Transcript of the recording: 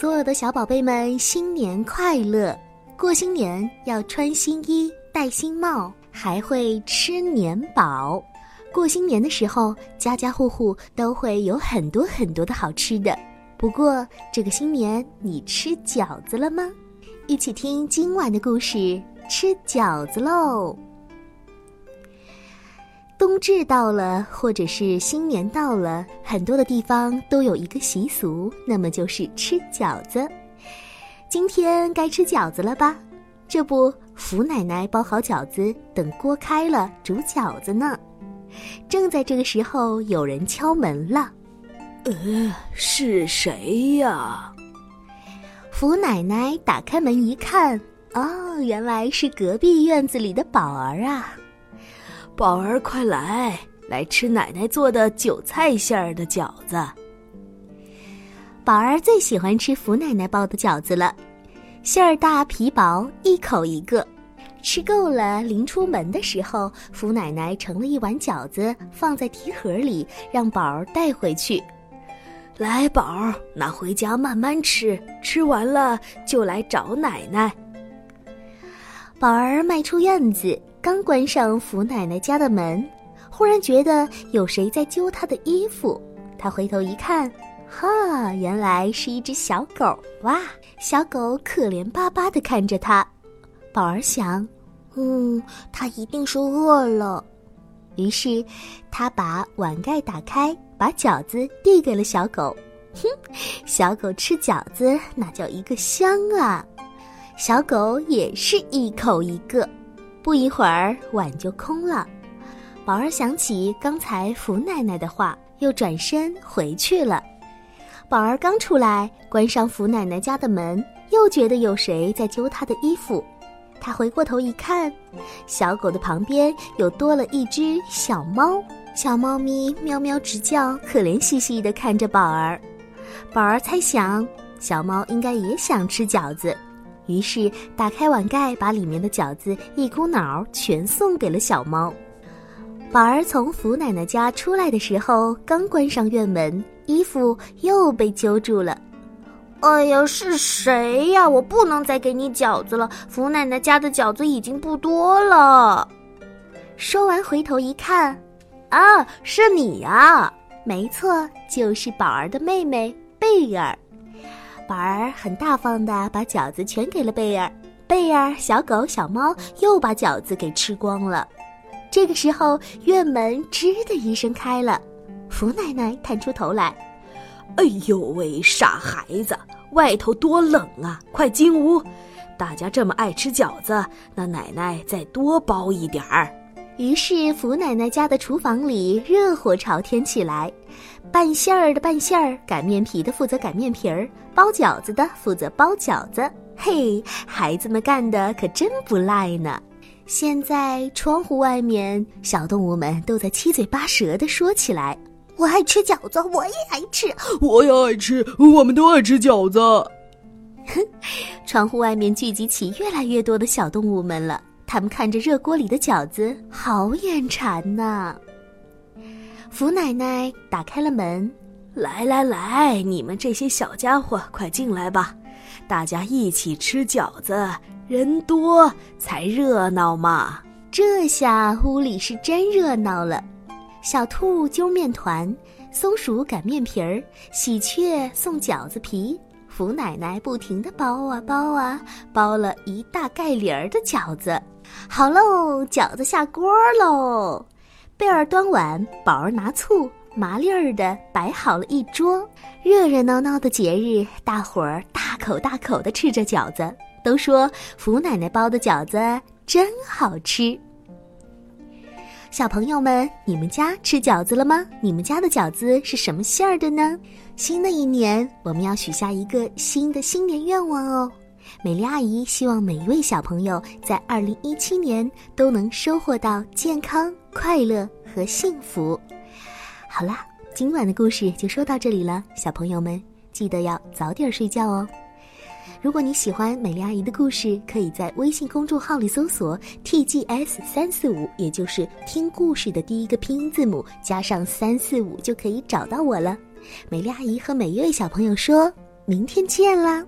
所有的小宝贝们，新年快乐！过新年要穿新衣、戴新帽，还会吃年宝。过新年的时候，家家户户都会有很多很多的好吃的。不过，这个新年你吃饺子了吗？一起听今晚的故事，吃饺子喽！冬至到了，或者是新年到了，很多的地方都有一个习俗，那么就是吃饺子。今天该吃饺子了吧？这不，福奶奶包好饺子，等锅开了煮饺子呢。正在这个时候，有人敲门了。呃，是谁呀？福奶奶打开门一看，哦，原来是隔壁院子里的宝儿啊。宝儿，快来，来吃奶奶做的韭菜馅儿的饺子。宝儿最喜欢吃福奶奶包的饺子了，馅儿大皮薄，一口一个，吃够了。临出门的时候，福奶奶盛了一碗饺子，放在提盒里，让宝儿带回去。来，宝儿，拿回家慢慢吃，吃完了就来找奶奶。宝儿迈出院子。刚关上福奶奶家的门，忽然觉得有谁在揪她的衣服。她回头一看，哈，原来是一只小狗哇！小狗可怜巴巴地看着她。宝儿想，嗯，它一定是饿了。于是，他把碗盖打开，把饺子递给了小狗。哼，小狗吃饺子那叫一个香啊！小狗也是一口一个。不一会儿，碗就空了。宝儿想起刚才福奶奶的话，又转身回去了。宝儿刚出来，关上福奶奶家的门，又觉得有谁在揪他的衣服。他回过头一看，小狗的旁边又多了一只小猫。小猫咪喵喵直叫，可怜兮兮地看着宝儿。宝儿猜想，小猫应该也想吃饺子。于是打开碗盖，把里面的饺子一股脑全送给了小猫。宝儿从福奶奶家出来的时候，刚关上院门，衣服又被揪住了。哎呀，是谁呀？我不能再给你饺子了，福奶奶家的饺子已经不多了。说完，回头一看，啊，是你呀！没错，就是宝儿的妹妹贝儿。宝儿很大方的把饺子全给了贝儿，贝儿、小狗、小猫又把饺子给吃光了。这个时候，院门吱的一声开了，福奶奶探出头来：“哎呦喂，傻孩子，外头多冷啊，快进屋！大家这么爱吃饺子，那奶奶再多包一点儿。”于是，福奶奶家的厨房里热火朝天起来。拌馅儿的拌馅儿，擀面皮的负责擀面皮儿，包饺子的负责包饺子。嘿，孩子们干的可真不赖呢！现在窗户外面，小动物们都在七嘴八舌地说起来：“我爱吃饺子，我也爱吃，我也爱吃，我们都爱吃饺子。”哼，窗户外面聚集起越来越多的小动物们了。他们看着热锅里的饺子，好眼馋呐。福奶奶打开了门，来来来，你们这些小家伙，快进来吧，大家一起吃饺子，人多才热闹嘛。这下屋里是真热闹了。小兔揪面团，松鼠擀面皮儿，喜鹊送饺子皮，福奶奶不停的包啊包啊，包了一大盖帘儿的饺子。好喽，饺子下锅喽。贝儿端碗，宝儿拿醋，麻利儿的摆好了一桌。热热闹闹的节日，大伙儿大口大口的吃着饺子，都说福奶奶包的饺子真好吃。小朋友们，你们家吃饺子了吗？你们家的饺子是什么馅儿的呢？新的一年，我们要许下一个新的新年愿望哦。美丽阿姨希望每一位小朋友在二零一七年都能收获到健康、快乐和幸福。好啦，今晚的故事就说到这里了，小朋友们记得要早点睡觉哦。如果你喜欢美丽阿姨的故事，可以在微信公众号里搜索 “tgs 三四五”，也就是听故事的第一个拼音字母加上三四五，就可以找到我了。美丽阿姨和每一位小朋友说明天见啦。